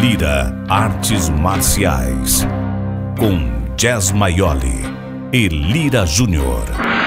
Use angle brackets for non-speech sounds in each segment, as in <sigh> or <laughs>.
Lira Artes Marciais. Com Jazz Maioli e Lira Júnior.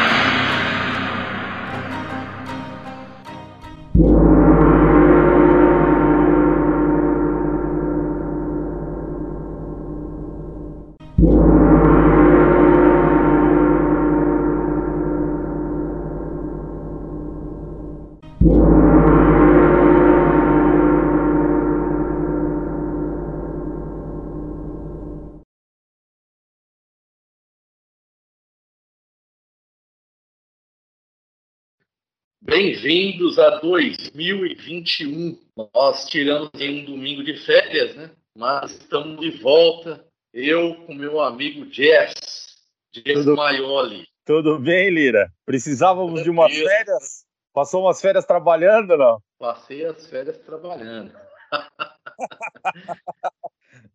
Bem-vindos a 2021. Nós tiramos um domingo de férias, né? Mas estamos de volta. Eu com meu amigo Jess, Jess Tudo... Maioli. Tudo bem, Lira? Precisávamos Tudo de umas férias? Passou umas férias trabalhando, não? Passei as férias trabalhando. <laughs>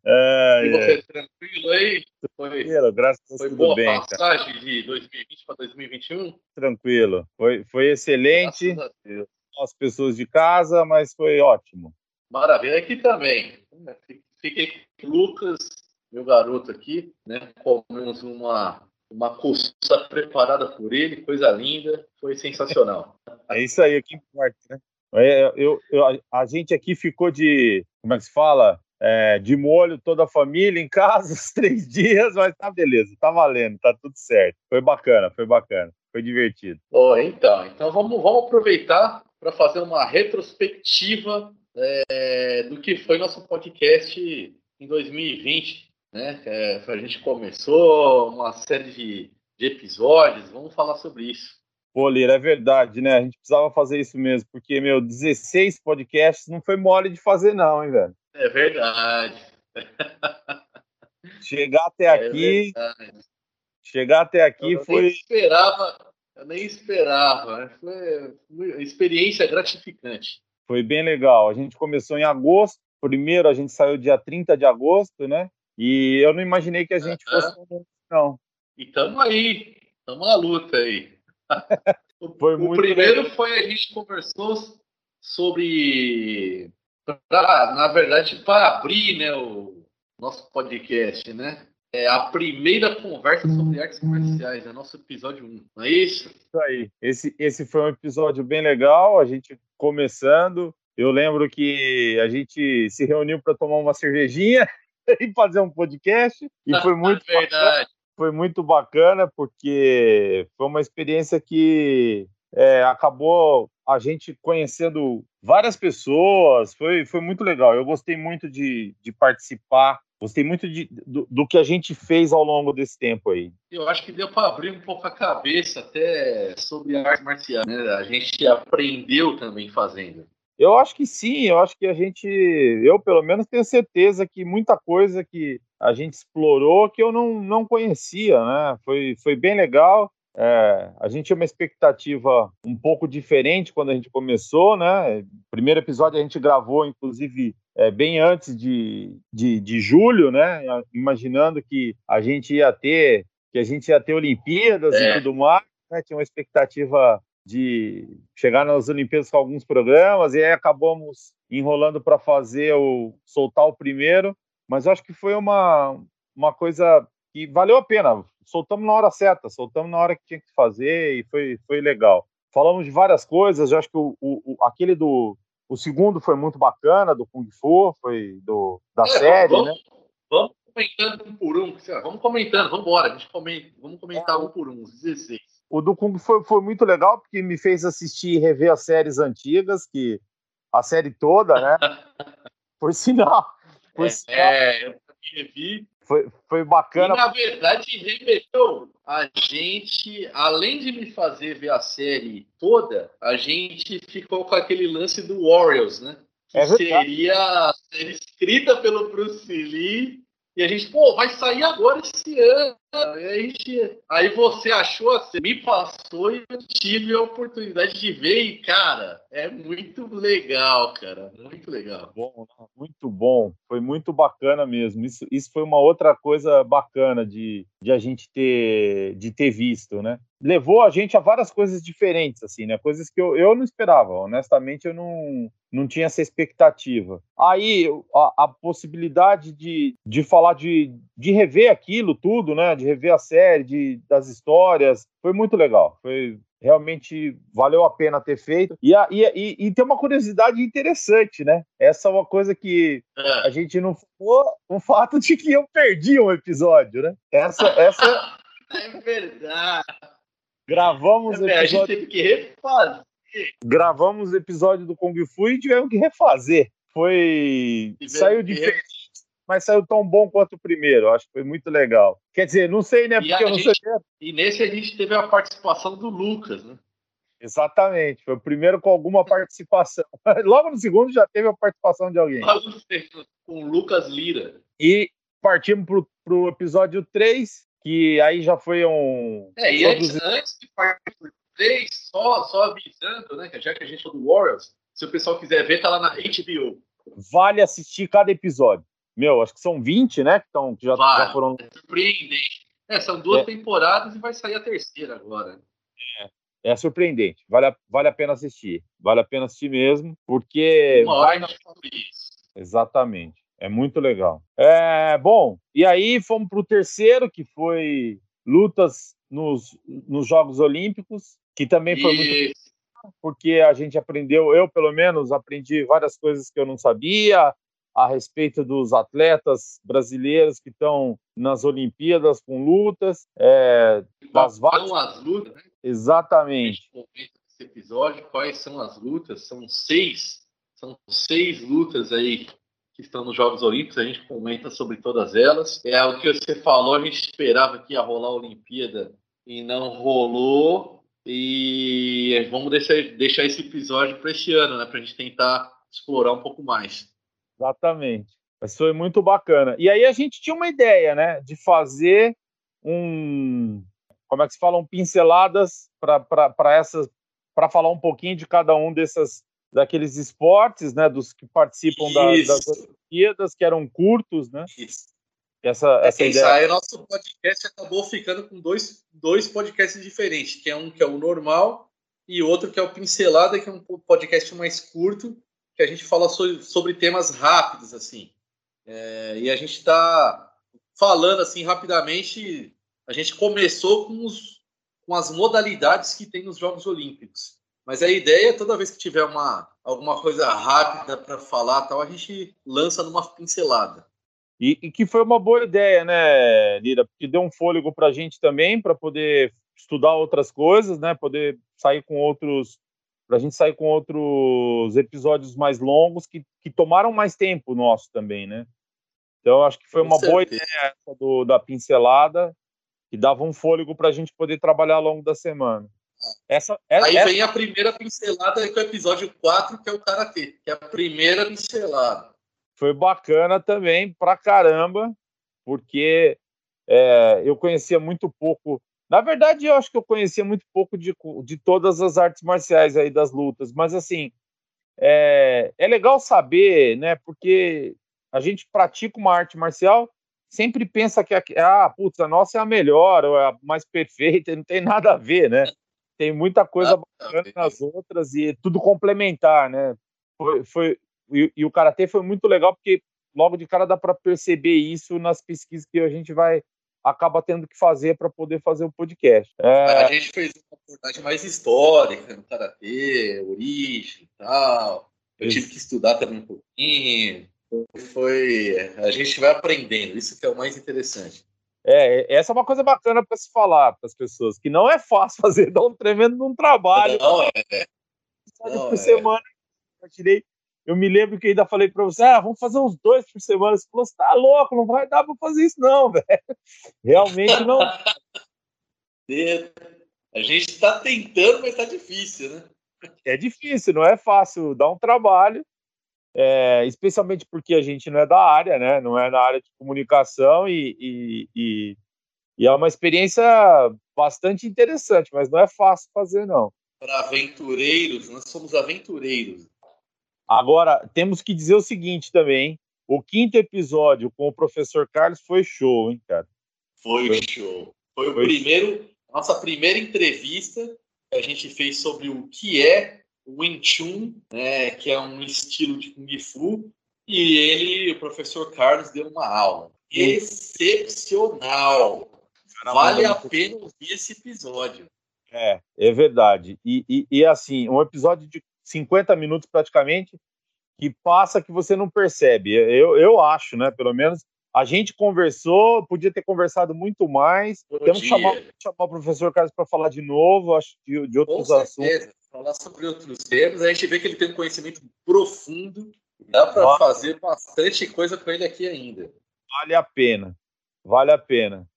É, e você é. tranquilo aí? Foi, tranquilo, graças a Deus. Foi boa bem, passagem cara. de 2020 para 2021? Tranquilo. Foi, foi excelente. As pessoas de casa, mas foi ótimo. Maravilha. Aqui também. Fiquei com o Lucas, meu garoto aqui, né? Comemos uma, uma costa preparada por ele, coisa linda. Foi sensacional. <laughs> É isso aí, que importa, né? É, eu, eu, a gente aqui ficou de, como é que se fala? É, de molho toda a família em casa <laughs> os três dias, mas tá beleza, tá valendo, tá tudo certo. Foi bacana, foi bacana, foi divertido. Oh, então, então vamos, vamos aproveitar para fazer uma retrospectiva é, do que foi nosso podcast em 2020, né? É, a gente começou uma série de, de episódios, vamos falar sobre isso. Pô, Lira, é verdade, né? A gente precisava fazer isso mesmo, porque, meu, 16 podcasts não foi mole de fazer, não, hein, velho? É verdade. <laughs> Chegar até é aqui. Verdade. Chegar até aqui eu foi. Nem esperava, eu nem esperava. Foi uma experiência gratificante. Foi bem legal. A gente começou em agosto. Primeiro a gente saiu dia 30 de agosto, né? E eu não imaginei que a gente fosse. Não. E estamos aí. Estamos na luta aí. <laughs> o primeiro legal. foi a gente conversou sobre pra, na verdade, para abrir né, o nosso podcast, né? É a primeira conversa sobre artes comerciais, é nosso episódio 1, não é isso? Isso aí. Esse, esse foi um episódio bem legal, a gente começando. Eu lembro que a gente se reuniu para tomar uma cervejinha <laughs> e fazer um podcast, e foi <laughs> muito é verdade. Bacana, foi muito bacana, porque foi uma experiência que é, acabou a gente conhecendo várias pessoas, foi, foi muito legal. Eu gostei muito de, de participar, gostei muito de, do, do, que a gente fez ao longo desse tempo aí. Eu acho que deu para abrir um pouco a cabeça até sobre a arte marcial, né? A gente aprendeu também fazendo. Eu acho que sim, eu acho que a gente, eu pelo menos tenho certeza que muita coisa que a gente explorou que eu não, não conhecia, né? Foi, foi bem legal. É, a gente tinha uma expectativa um pouco diferente quando a gente começou, né? Primeiro episódio a gente gravou, inclusive, é, bem antes de, de, de, julho, né? Imaginando que a gente ia ter que a gente ia ter Olimpíadas é. e tudo mais, né? Tinha uma expectativa de chegar nas Olimpíadas com alguns programas e aí acabamos enrolando para fazer o soltar o primeiro, mas eu acho que foi uma uma coisa que valeu a pena soltamos na hora certa, soltamos na hora que tinha que fazer e foi, foi legal. Falamos de várias coisas, eu acho que o, o, aquele do. O segundo foi muito bacana, do Kung Fu, foi do, da é, série, vamos, né? Vamos comentando um por um, vamos comentando, vamos embora, a gente comenta, vamos comentar é, um por um, 16. O do Kung foi, foi muito legal, porque me fez assistir e rever as séries antigas, que a série toda, né? <laughs> por sinal. Por é, sinal. é, eu revi foi, foi bacana. E, na verdade, remeteu a gente, além de me fazer ver a série toda, a gente ficou com aquele lance do Warriors, né? Que é seria a série escrita pelo Bruce Lee. E a gente, pô, vai sair agora esse ano. Aí, aí você achou assim, me passou e eu tive a oportunidade de ver e, cara, é muito legal, cara. Muito legal. Bom, muito bom. Foi muito bacana mesmo. Isso, isso foi uma outra coisa bacana de, de a gente ter, de ter visto, né? Levou a gente a várias coisas diferentes, assim, né? Coisas que eu, eu não esperava. Honestamente, eu não, não tinha essa expectativa. Aí a, a, possibilidade de, de falar de, de rever aquilo tudo, né? De rever a série, de, das histórias, foi muito legal. Foi realmente valeu a pena ter feito. E, a, e, e, e, tem uma curiosidade interessante, né? Essa é uma coisa que é. a gente não falou, o fato de que eu perdi um episódio, né? Essa, essa <laughs> é verdade. Gravamos é, episódio... A gente teve que refazer gravamos o episódio do Kung Fu e tivemos que refazer. Foi. Saiu diferente, mas saiu tão bom quanto o primeiro. Acho que foi muito legal. Quer dizer, não sei, né? Porque eu não gente... sei. E nesse a gente teve a participação do Lucas, né? Exatamente, foi o primeiro com alguma participação. <laughs> Logo no segundo já teve a participação de alguém. Com o Lucas Lira. E partimos para o episódio 3, que aí já foi um. É, e antes, antes de partir para 3, só, só avisando, né? Já que a gente falou do Warriors, se o pessoal quiser ver, tá lá na HBO. Vale assistir cada episódio. Meu, acho que são 20, né? Que, tão, que já, já foram. É surpreendente. É, são duas é. temporadas e vai sair a terceira agora. É, é surpreendente. Vale a, vale a pena assistir. Vale a pena assistir mesmo, porque. Uma hora vai... isso. Exatamente. É muito legal. É, bom, e aí fomos para o terceiro, que foi lutas nos, nos Jogos Olímpicos que também foi e... muito porque a gente aprendeu, eu pelo menos aprendi várias coisas que eu não sabia a respeito dos atletas brasileiros que estão nas Olimpíadas com lutas, é, das várias... são as lutas, né? Exatamente. Esse episódio, quais são as lutas? São seis, são seis lutas aí que estão nos Jogos Olímpicos, a gente comenta sobre todas elas. É o que você falou, a gente esperava que ia rolar a Olimpíada e não rolou. E vamos deixar, deixar esse episódio para esse ano, né? Para a gente tentar explorar um pouco mais. Exatamente. Mas foi muito bacana. E aí a gente tinha uma ideia, né? De fazer um. Como é que se falam? Pinceladas para essas. Para falar um pouquinho de cada um dessas daqueles esportes, né, dos que participam da, das Olimpíadas, que eram curtos, né? Isso. Essa, essa é, ideia... aí nosso podcast acabou ficando com dois, dois podcasts diferentes, que é um que é o normal e outro que é o Pincelada, que é um podcast mais curto, que a gente fala sobre, sobre temas rápidos, assim. É, e a gente está falando, assim, rapidamente, a gente começou com, os, com as modalidades que tem nos Jogos Olímpicos. Mas a ideia é toda vez que tiver uma, alguma coisa rápida para falar, tal, a gente lança numa pincelada. E, e, que foi uma boa ideia, né, Lira? Porque deu um fôlego para a gente também, para poder estudar outras coisas, né? Poder sair com outros. Para a gente sair com outros episódios mais longos que, que tomaram mais tempo nosso também, né? Então, acho que foi com uma certeza. boa ideia essa do, da pincelada, que dava um fôlego para a gente poder trabalhar ao longo da semana. Essa, é, Aí essa... vem a primeira pincelada, é o episódio 4, que é o Karatê, que é a primeira pincelada foi bacana também pra caramba, porque é, eu conhecia muito pouco. Na verdade, eu acho que eu conhecia muito pouco de, de todas as artes marciais aí das lutas, mas assim é, é legal saber, né? Porque a gente pratica uma arte marcial, sempre pensa que a, ah, putz, a nossa é a melhor, ou é a mais perfeita, <laughs> não tem nada a ver, né? Tem muita coisa bacana nas outras e é tudo complementar, né? Foi, foi, e, e o karatê foi muito legal porque logo de cara dá para perceber isso nas pesquisas que a gente vai acaba tendo que fazer para poder fazer o podcast. É... A gente fez uma reportagem mais histórica no karatê, origem e tal. Eu isso. tive que estudar também um pouquinho. Foi, a gente vai aprendendo. Isso que é o mais interessante. É, essa é uma coisa bacana para se falar para as pessoas, que não é fácil <laughs> fazer, dá um tremendo um trabalho. Não, é. Não, por é. semana. Eu tirei eu me lembro que ainda falei para você, ah, vamos fazer uns dois por semana. Você falou, você tá louco, não vai dar para fazer isso não, <laughs> velho. Realmente não. A gente está tentando, mas está difícil, né? É difícil, não é fácil, dá um trabalho, é, especialmente porque a gente não é da área, né? Não é na área de comunicação e, e, e E é uma experiência bastante interessante, mas não é fácil fazer, não. Para aventureiros, nós somos aventureiros. Agora, temos que dizer o seguinte também: o quinto episódio com o professor Carlos foi show, hein, cara? Foi, foi show. Foi, foi o primeiro, show. nossa primeira entrevista que a gente fez sobre o que é o Wing Chun, né, que é um estilo de Kung Fu, e ele, o professor Carlos, deu uma aula. Excepcional! Vale a pena ouvir esse episódio. É, é verdade. E, e, e, assim, um episódio de 50 minutos praticamente, que passa que você não percebe. Eu, eu acho, né? Pelo menos a gente conversou, podia ter conversado muito mais. Bom Temos que chamar, chamar, o professor Carlos para falar de novo, acho, de, de outros Com assuntos. Falar sobre outros temas, a gente vê que ele tem um conhecimento profundo. Dá para fazer bastante coisa com ele aqui ainda. Vale a pena. Vale a pena.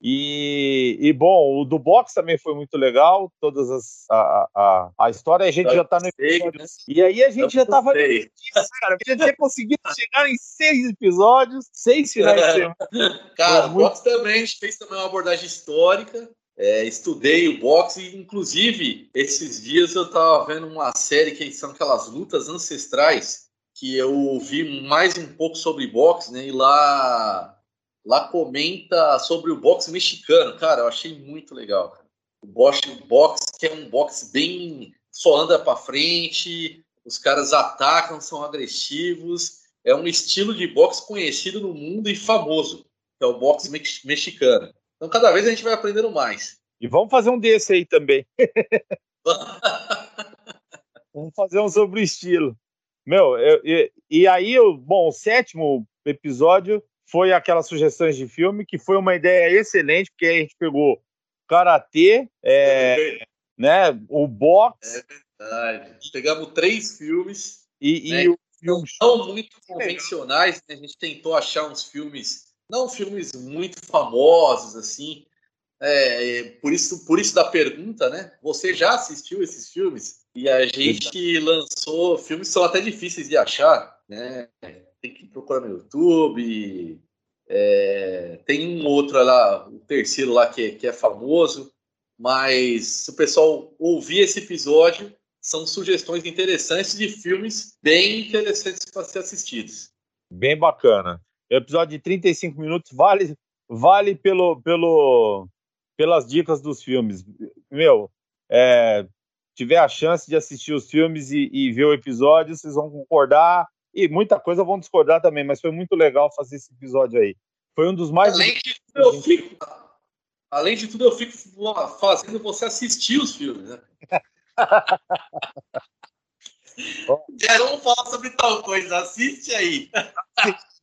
E, e, bom, o do box também foi muito legal, todas as a, a, a história a gente já tá no episódio. Né? E aí a gente já tava cara, a gente já conseguido chegar em seis episódios, seis finais de semana. <laughs> Cara, o muito... box também, a gente fez também uma abordagem histórica. É, estudei o boxe, inclusive esses dias eu tava vendo uma série que são aquelas lutas ancestrais que eu vi mais um pouco sobre boxe, né? E lá lá comenta sobre o boxe mexicano. Cara, eu achei muito legal. O boxe, boxe que é um boxe bem só anda para frente, os caras atacam, são agressivos. É um estilo de boxe conhecido no mundo e famoso, que é o boxe mexicano. Então, cada vez a gente vai aprendendo mais. E vamos fazer um desse aí também. <laughs> vamos fazer um sobre o estilo. Meu, eu, eu, e aí, eu, bom, o sétimo episódio foi aquelas sugestões de filme, que foi uma ideia excelente, porque a gente pegou karatê, é, né, o boxe. É verdade. Pegamos três filmes. E, né, e o filme... Não muito convencionais, né? a gente tentou achar uns filmes, não filmes muito famosos, assim. É, por, isso, por isso da pergunta, né? Você já assistiu esses filmes? E a gente lançou filmes que são até difíceis de achar, né? Tem que procurar no YouTube. É, tem um outro lá, o terceiro lá que, que é famoso, mas se o pessoal ouvir esse episódio, são sugestões interessantes de filmes bem interessantes para ser assistidos. Bem bacana. Episódio de 35 minutos vale, vale pelo, pelo, pelas dicas dos filmes. Meu, é, tiver a chance de assistir os filmes e, e ver o episódio, vocês vão concordar e muita coisa vão discordar também, mas foi muito legal fazer esse episódio aí. Foi um dos mais. Além de tudo, eu fico, além de tudo, eu fico fazendo você assistir os filmes, né? <laughs> Vamos <laughs> falar sobre tal coisa, assiste aí.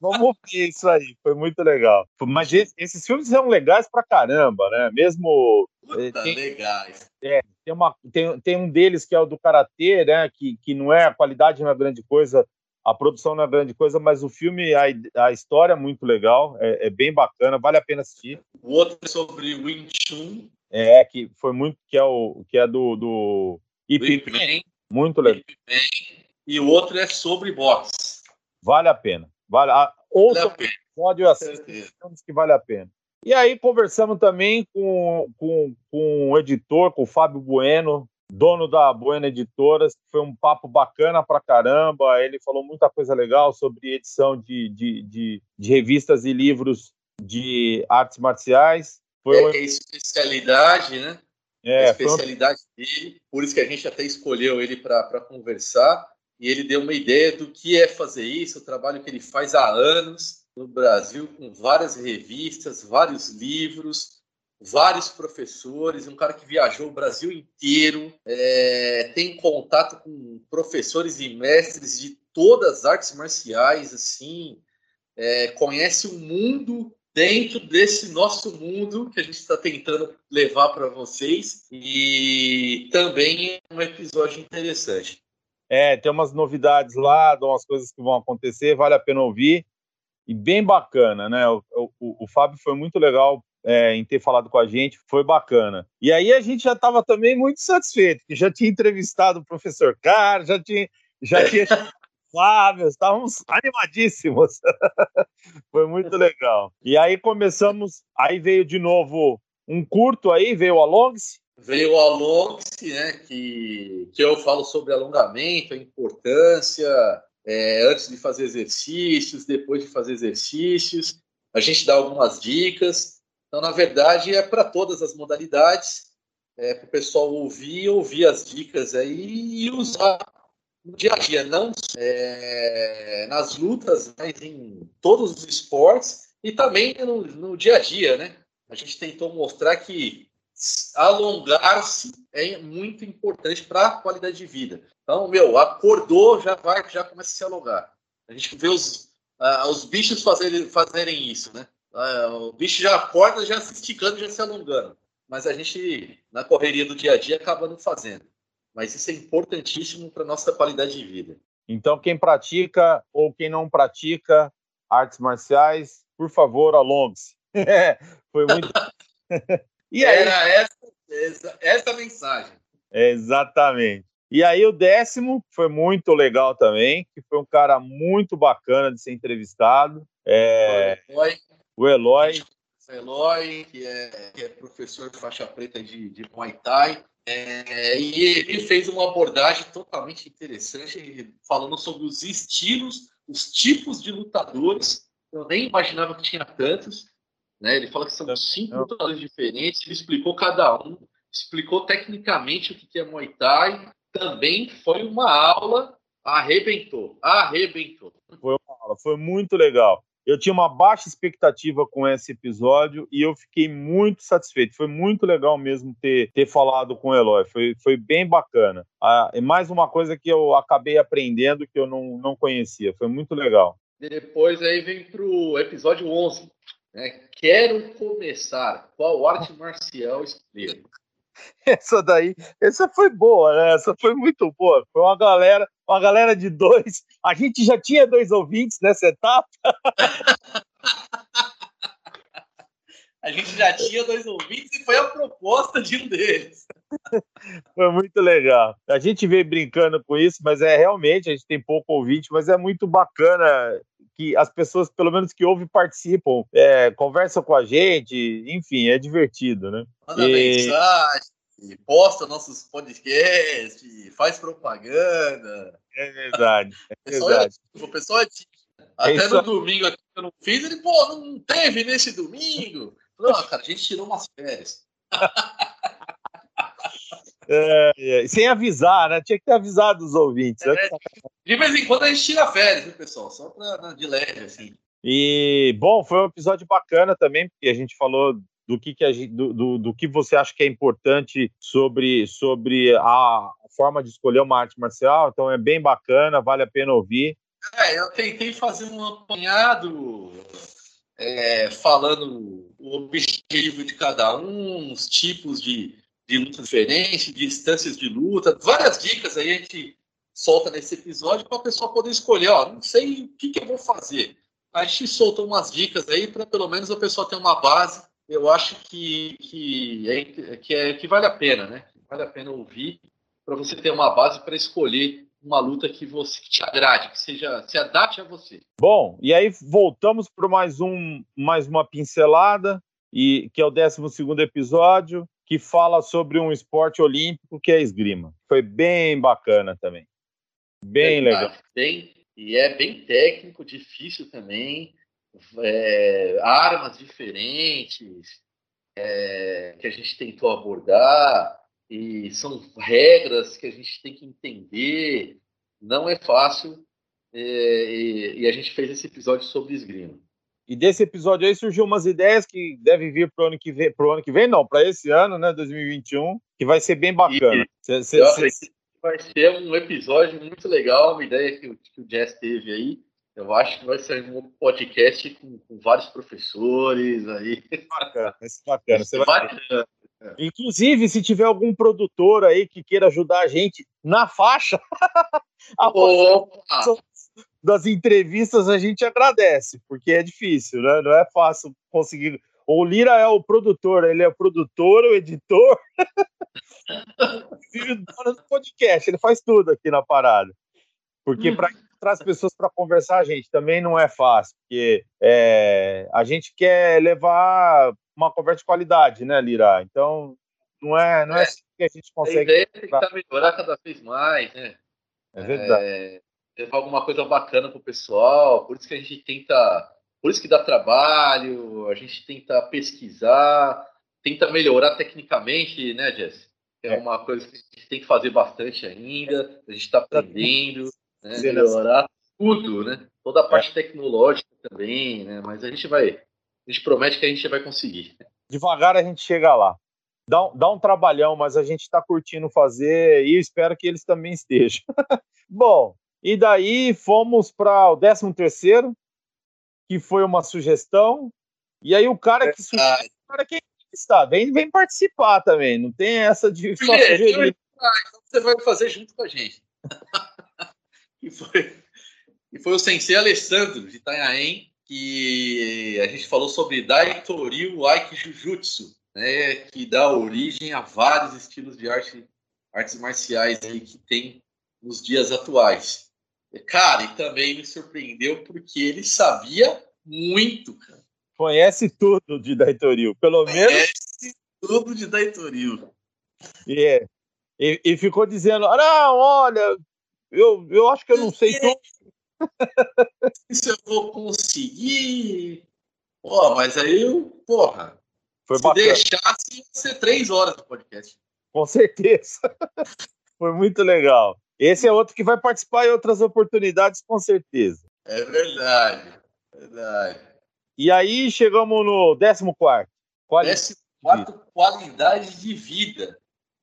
Vamos ver isso aí, foi muito legal. Mas esses filmes são legais pra caramba, né? Mesmo. Puta, tem, legais. É, tem, uma, tem, tem um deles que é o do Karatê, né? Que, que não é, a qualidade não é grande coisa, a produção não é grande coisa, mas o filme, a, a história é muito legal, é, é bem bacana, vale a pena assistir. O outro é sobre Wing Chun. É, que foi muito, que é, o, que é do, do Ip Man. Muito legal. E o outro é sobre boxe. Vale a pena. Vale, a, ouça vale episódio filmes que vale a pena. E aí conversamos também com, com, com o editor, com o Fábio Bueno, dono da Buena Editoras, foi um papo bacana pra caramba. Ele falou muita coisa legal sobre edição de, de, de, de revistas e livros de artes marciais. Foi é, uma... é especialidade, né? É, a especialidade um... dele, por isso que a gente até escolheu ele para conversar. E ele deu uma ideia do que é fazer isso, o trabalho que ele faz há anos no Brasil, com várias revistas, vários livros, vários professores, um cara que viajou o Brasil inteiro, é, tem contato com professores e mestres de todas as artes marciais, assim, é, conhece o mundo dentro desse nosso mundo que a gente está tentando levar para vocês e também é um episódio interessante. É, tem umas novidades lá, umas coisas que vão acontecer, vale a pena ouvir e bem bacana, né? O, o, o Fábio foi muito legal é, em ter falado com a gente, foi bacana. E aí a gente já estava também muito satisfeito, que já tinha entrevistado o professor Carlos, já tinha, já tinha <laughs> Fábio, estávamos animadíssimos. <laughs> Foi muito legal. E aí começamos, aí veio de novo um curto aí, veio o Alongs. Veio o Alongs, né, que, que eu falo sobre alongamento, a importância, é, antes de fazer exercícios, depois de fazer exercícios. A gente dá algumas dicas. Então, na verdade, é para todas as modalidades, é, para o pessoal ouvir, ouvir as dicas aí e usar no dia a dia, não é, nas lutas, mas em todos os esportes e também no, no dia a dia, né? A gente tentou mostrar que alongar-se é muito importante para a qualidade de vida. Então, meu, acordou, já vai, já começa a se alongar. A gente vê os, uh, os bichos fazerem, fazerem isso, né? Uh, o bicho já acorda, já se esticando, já se alongando. Mas a gente, na correria do dia a dia, acaba não fazendo. Mas isso é importantíssimo para nossa qualidade de vida. Então, quem pratica ou quem não pratica artes marciais, por favor, alongue-se. <laughs> Foi muito. <laughs> e aí... Era essa, essa, essa mensagem. Exatamente. E aí o décimo foi muito legal também, que foi um cara muito bacana de ser entrevistado. É... O Eloy. O Eloy. O Eloy, que é, que é professor de faixa preta de, de Muay Thai. É, e ele fez uma abordagem totalmente interessante, falando sobre os estilos, os tipos de lutadores. Eu nem imaginava que tinha tantos. Né? Ele fala que são cinco lutadores diferentes. Ele explicou cada um, explicou tecnicamente o que é Muay Thai, também foi uma aula, arrebentou, arrebentou. Foi uma aula, foi muito legal. Eu tinha uma baixa expectativa com esse episódio e eu fiquei muito satisfeito. Foi muito legal mesmo ter, ter falado com o Eloy. Foi, foi bem bacana. Ah, e mais uma coisa que eu acabei aprendendo que eu não, não conhecia. Foi muito legal. Depois aí vem para o episódio 11. Né? Quero começar. Qual arte marcial escolher? <laughs> Essa daí, essa foi boa, né? Essa foi muito boa. Foi uma galera, uma galera de dois. A gente já tinha dois ouvintes nessa etapa. <laughs> A gente já tinha dois ouvintes e foi a proposta de um deles. <laughs> Foi muito legal. A gente veio brincando com isso, mas é realmente, a gente tem pouco ouvinte, mas é muito bacana que as pessoas, pelo menos que ouvem, participam, é, conversam com a gente, enfim, é divertido, né? Manda e... mensagem, posta nossos podcasts, faz propaganda. É verdade, é verdade. O pessoal é Até é no domingo aqui que eu não fiz, ele, pô, não teve nesse domingo. Não, cara, a gente tirou umas férias. <laughs> É, é, sem avisar, né? Tinha que ter avisado os ouvintes. Né? É, de vez em quando a gente tira férias, viu, pessoal? Só pra, de leve, assim. E, bom, foi um episódio bacana também, porque a gente falou do que, que, a, do, do, do, que você acha que é importante sobre, sobre a forma de escolher uma arte marcial. Então é bem bacana, vale a pena ouvir. É, eu tentei fazer um apanhado é, falando o objetivo de cada um, os tipos de, de luta diferentes, distâncias de luta, várias dicas aí a gente solta nesse episódio para a pessoa poder escolher, ó, não sei o que, que eu vou fazer. A gente solta umas dicas aí para pelo menos a pessoa ter uma base. Eu acho que, que, é, que, é, que vale a pena, né? Vale a pena ouvir para você ter uma base para escolher uma luta que você que te agrade, que seja se adapte a você. Bom, e aí voltamos para mais um mais uma pincelada e que é o 12 segundo episódio que fala sobre um esporte olímpico que é a esgrima. Foi bem bacana também. Bem legal. Bem, e é bem técnico, difícil também. É, armas diferentes é, que a gente tentou abordar e são regras que a gente tem que entender. Não é fácil é, e, e, a gente fez esse episódio sobre esgrima. E desse episódio aí surgiu umas ideias que devem vir para o ano que vem, pro ano que vem não, para esse ano, né, 2021, que vai ser bem bacana. Cê, cê, cê... Vai ser um episódio muito legal, uma ideia que, que o Jess teve aí. Eu acho que vai ser um podcast com, com vários professores aí. Bacana, vai ser bacana. Vai bacana. Inclusive, se tiver algum produtor aí que queira ajudar a gente na faixa, <laughs> das entrevistas a gente agradece, porque é difícil, né? Não é fácil conseguir. O Lira é o produtor, ele é o produtor, o editor, <laughs> o do podcast, ele faz tudo aqui na parada. Porque para traz pessoas para conversar, gente, também não é fácil, porque é, a gente quer levar uma conversa de qualidade, né, Lira? Então, não é, não é, é assim que a gente consegue. A ideia é tentar melhorar cada vez mais, né? É verdade. É, levar alguma coisa bacana pro pessoal, por isso que a gente tenta, por isso que dá trabalho, a gente tenta pesquisar, tenta melhorar tecnicamente, né, Jess? É, é uma coisa que a gente tem que fazer bastante ainda, a gente está aprendendo, né, melhorar tudo, né? Toda a parte é. tecnológica também, né? Mas a gente vai, a gente promete que a gente vai conseguir. Devagar a gente chega lá. Dá, dá um trabalhão, mas a gente está curtindo fazer e espero que eles também estejam. <laughs> Bom, e daí fomos para o 13 terceiro, que foi uma sugestão. E aí o cara que sugeriu, o cara que está, vem, vem participar também. Não tem essa de só sugerir. então você vai fazer junto com a gente. <laughs> e, foi, e foi o sensei Alessandro de Itanhaém que a gente falou sobre Daitoryu Aiki Jujutsu, né, que dá origem a vários estilos de arte, artes marciais aí que tem nos dias atuais. Cara, e também me surpreendeu porque ele sabia muito, cara. Conhece tudo de Daitoril, pelo menos. Conhece tudo de Daitoril. E, é. e, e, ficou dizendo: não, olha, eu, eu acho que eu não sei tudo. <laughs> Se eu vou conseguir. Pô, mas aí eu, porra. Foi se bacana. deixasse, ia ser três horas do podcast. Com certeza. <laughs> Foi muito legal. Esse é outro que vai participar em outras oportunidades, com certeza. É verdade. Verdade. E aí chegamos no 14. Qualidade. 14 qualidade de vida.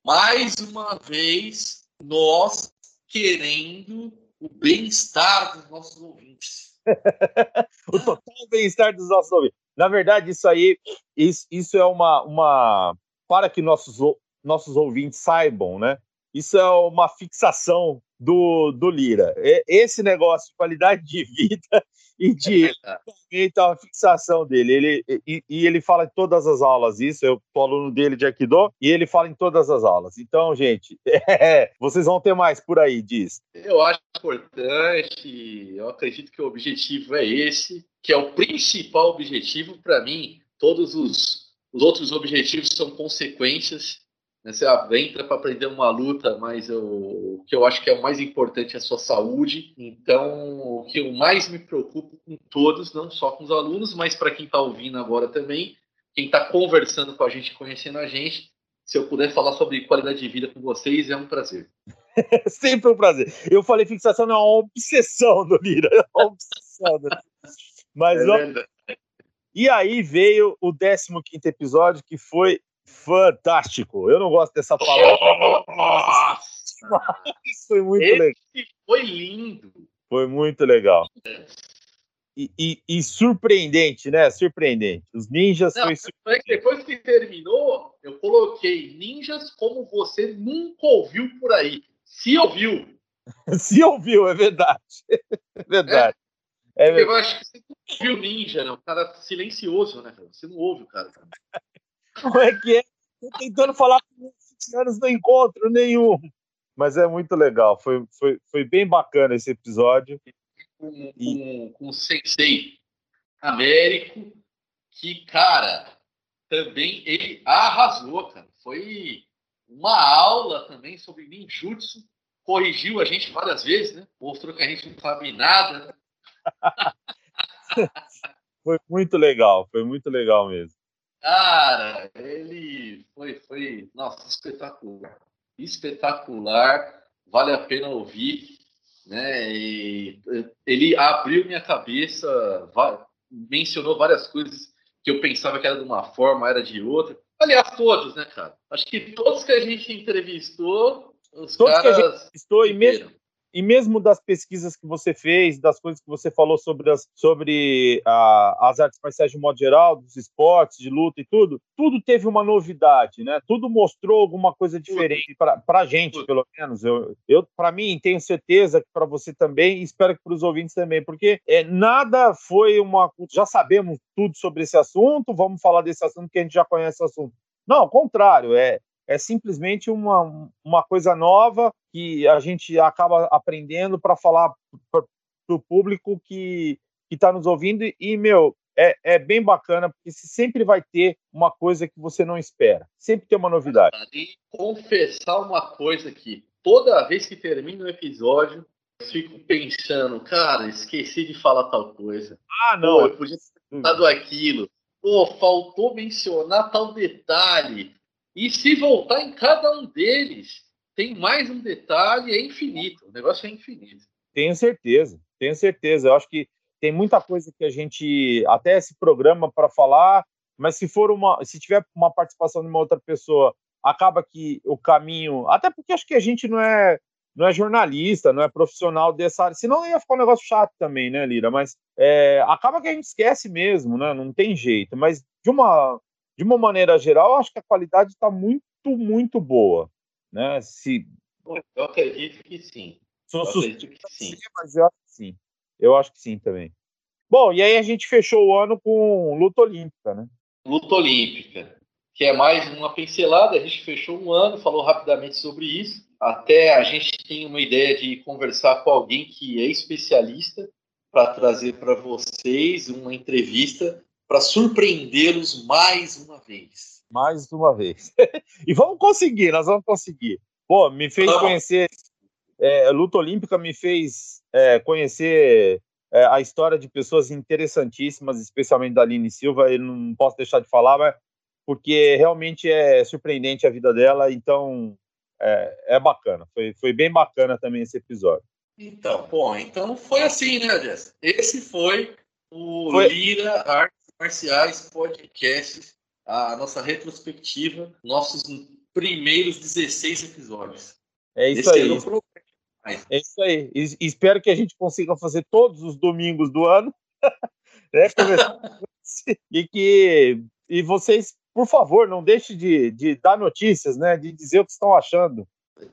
Mais uma vez, nós querendo o bem-estar dos nossos ouvintes. <laughs> o total bem-estar dos nossos ouvintes. Na verdade, isso aí, isso, isso é uma, uma. Para que nossos, nossos ouvintes saibam, né? Isso é uma fixação do, do Lira. Esse negócio de qualidade de vida <laughs> e de é a fixação dele. Ele, e, e, ele fala em todas as aulas isso, eu sou aluno dele de Aikido, e ele fala em todas as aulas. Então, gente, <laughs> é, vocês vão ter mais por aí disso. Eu acho importante, eu acredito que o objetivo é esse, que é o principal objetivo para mim. Todos os, os outros objetivos são consequências né? Você entra para aprender uma luta, mas eu, o que eu acho que é o mais importante é a sua saúde. Então, o que eu mais me preocupo com todos, não só com os alunos, mas para quem está ouvindo agora também, quem está conversando com a gente, conhecendo a gente, se eu puder falar sobre qualidade de vida com vocês, é um prazer. <laughs> Sempre um prazer. Eu falei fixação não é uma obsessão <laughs> do Lira, é uma obsessão. Do... Mas é E aí veio o 15 episódio, que foi fantástico. Eu não gosto dessa palavra. Nossa! foi muito Esse legal. Foi lindo. Foi muito legal. E, e, e, surpreendente, né? Surpreendente. Os ninjas não, foi Depois que terminou, eu coloquei ninjas como você nunca ouviu por aí. Se ouviu. <laughs> Se ouviu, é verdade. <laughs> É verdade. É, é verdade. Eu acho que você não ouviu ninja, né? O cara silencioso, né? Você não ouve o cara. Como é que é? Tô tentando falar com 20 anos, não encontro nenhum. Mas é muito legal. Foi, foi, foi bem bacana esse episódio. Com, e... com, o Sensei Américo, que, cara, também ele arrasou, cara. Foi uma aula também sobre ninjutsu. Corrigiu a gente várias vezes, né? Mostrou que a gente não sabe nada. <laughs> foi muito legal, foi muito legal mesmo. Cara, ele foi, foi, nossa, espetacular. Espetacular, vale a pena ouvir, né? E ele abriu minha cabeça, mencionou várias coisas que eu pensava que era de uma forma, era de outra. Aliás, todos, né, cara? Acho que todos que a gente entrevistou, os todos caras. Que a gente entrevistou, e mesmo, e mesmo das pesquisas que você fez, das coisas que você falou sobre as, sobre a, as artes marciais de modo geral, dos esportes, de luta e tudo, tudo teve uma novidade, né? Tudo mostrou alguma coisa diferente para a gente, pelo menos. Eu, eu para mim, tenho certeza que para você também, e espero que para os ouvintes também, porque é, nada foi uma. Já sabemos tudo sobre esse assunto, vamos falar desse assunto que a gente já conhece o assunto. Não, ao contrário, é, é simplesmente uma, uma coisa nova que a gente acaba aprendendo para falar para o público que está nos ouvindo. E, meu, é, é, bem bacana, porque sempre vai ter uma coisa que você não espera. Sempre tem uma novidade. E confessar uma coisa aqui. Toda vez que termina o episódio, eu fico pensando, cara, esqueci de falar tal coisa. Ah, não. Pô, eu podia ter falado aquilo. Pô, faltou mencionar tal detalhe. E se voltar em cada um deles, tem mais um detalhe, é infinito. O negócio é infinito. Tenho certeza, tenho certeza. Eu acho que tem muita coisa que a gente até esse programa para falar, mas se for uma, se tiver uma participação de uma outra pessoa, acaba que o caminho, até porque acho que a gente não é não é jornalista, não é profissional dessa área, senão ia ficar um negócio chato também, né, Lira? Mas é, acaba que a gente esquece mesmo, né? Não tem jeito. Mas de uma de uma maneira geral, acho que a qualidade está muito, muito boa, né? Se eu acredito que sim. Sou suspeito que sim. Mas eu acho que sim. Eu acho que sim também. Bom, e aí a gente fechou o ano com luta olímpica, né? Luta olímpica, que é mais uma pincelada. A gente fechou um ano, falou rapidamente sobre isso. Até a gente tem uma ideia de conversar com alguém que é especialista para trazer para vocês uma entrevista para surpreendê-los mais uma vez. Mais uma vez. <laughs> e vamos conseguir, nós vamos conseguir. Pô, me fez conhecer. É, luta olímpica me fez é, conhecer é, a história de pessoas interessantíssimas, especialmente da Aline Silva, eu não posso deixar de falar, mas porque realmente é surpreendente a vida dela, então é, é bacana. Foi, foi bem bacana também esse episódio. Então, bom, então foi assim, né, Jess? Esse foi o foi... Lira Artes Marciais Podcast, a nossa retrospectiva, nossos primeiros 16 episódios. É isso Esse aí. É isso aí. E, espero que a gente consiga fazer todos os domingos do ano. <laughs> né, e que e vocês, por favor, não deixem de, de dar notícias, né? De dizer o que estão achando.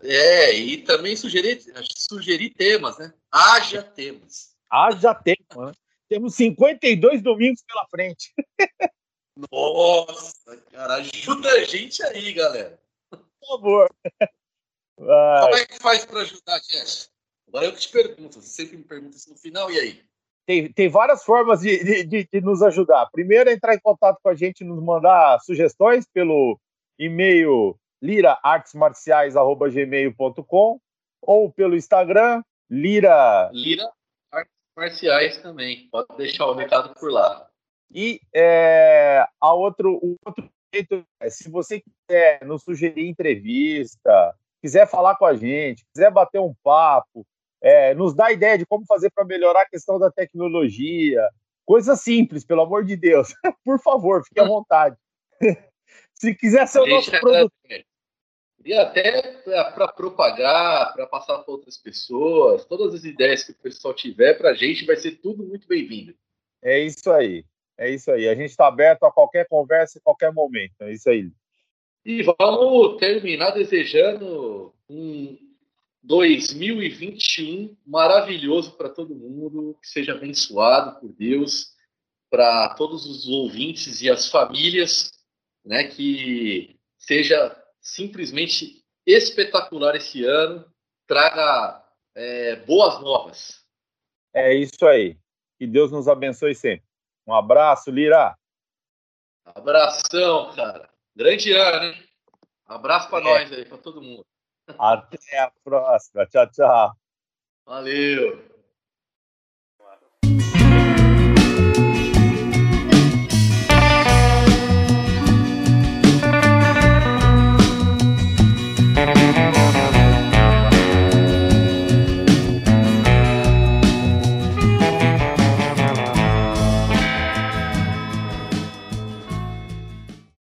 É, e também sugerir, sugerir temas, né? Haja temas. Haja temas, né? Temos 52 domingos pela frente. <laughs> Nossa, cara, ajuda a gente aí, galera. Por favor. Vai. Como é que faz para ajudar, Jess? Agora eu te pergunto, você sempre me pergunta isso no final, e aí? Tem, tem várias formas de, de, de nos ajudar. Primeiro, é entrar em contato com a gente, nos mandar sugestões pelo e-mail liraartesmarciais.gmail.com ou pelo Instagram, lira... Lira Artes Marciais também. Pode deixar o recado por lá. E é, a outro, o outro jeito é, se você quiser nos sugerir entrevista, quiser falar com a gente, quiser bater um papo, é, nos dar ideia de como fazer para melhorar a questão da tecnologia, coisa simples, pelo amor de Deus. <laughs> Por favor, fique à hum. vontade. <laughs> Se quiser ser o nosso produtor. E até para propagar, para passar para outras pessoas, todas as ideias que o pessoal tiver para a gente vai ser tudo muito bem-vindo. É isso aí, é isso aí. A gente está aberto a qualquer conversa, em qualquer momento. É isso aí. E vamos terminar desejando um 2021 maravilhoso para todo mundo, que seja abençoado por Deus, para todos os ouvintes e as famílias, né, que seja simplesmente espetacular esse ano, traga é, boas novas. É isso aí. Que Deus nos abençoe sempre. Um abraço, Lira. Abração, cara. Grande ano, hein? Abraço para é. nós aí, para todo mundo. Até a próxima. Tchau, tchau. Valeu.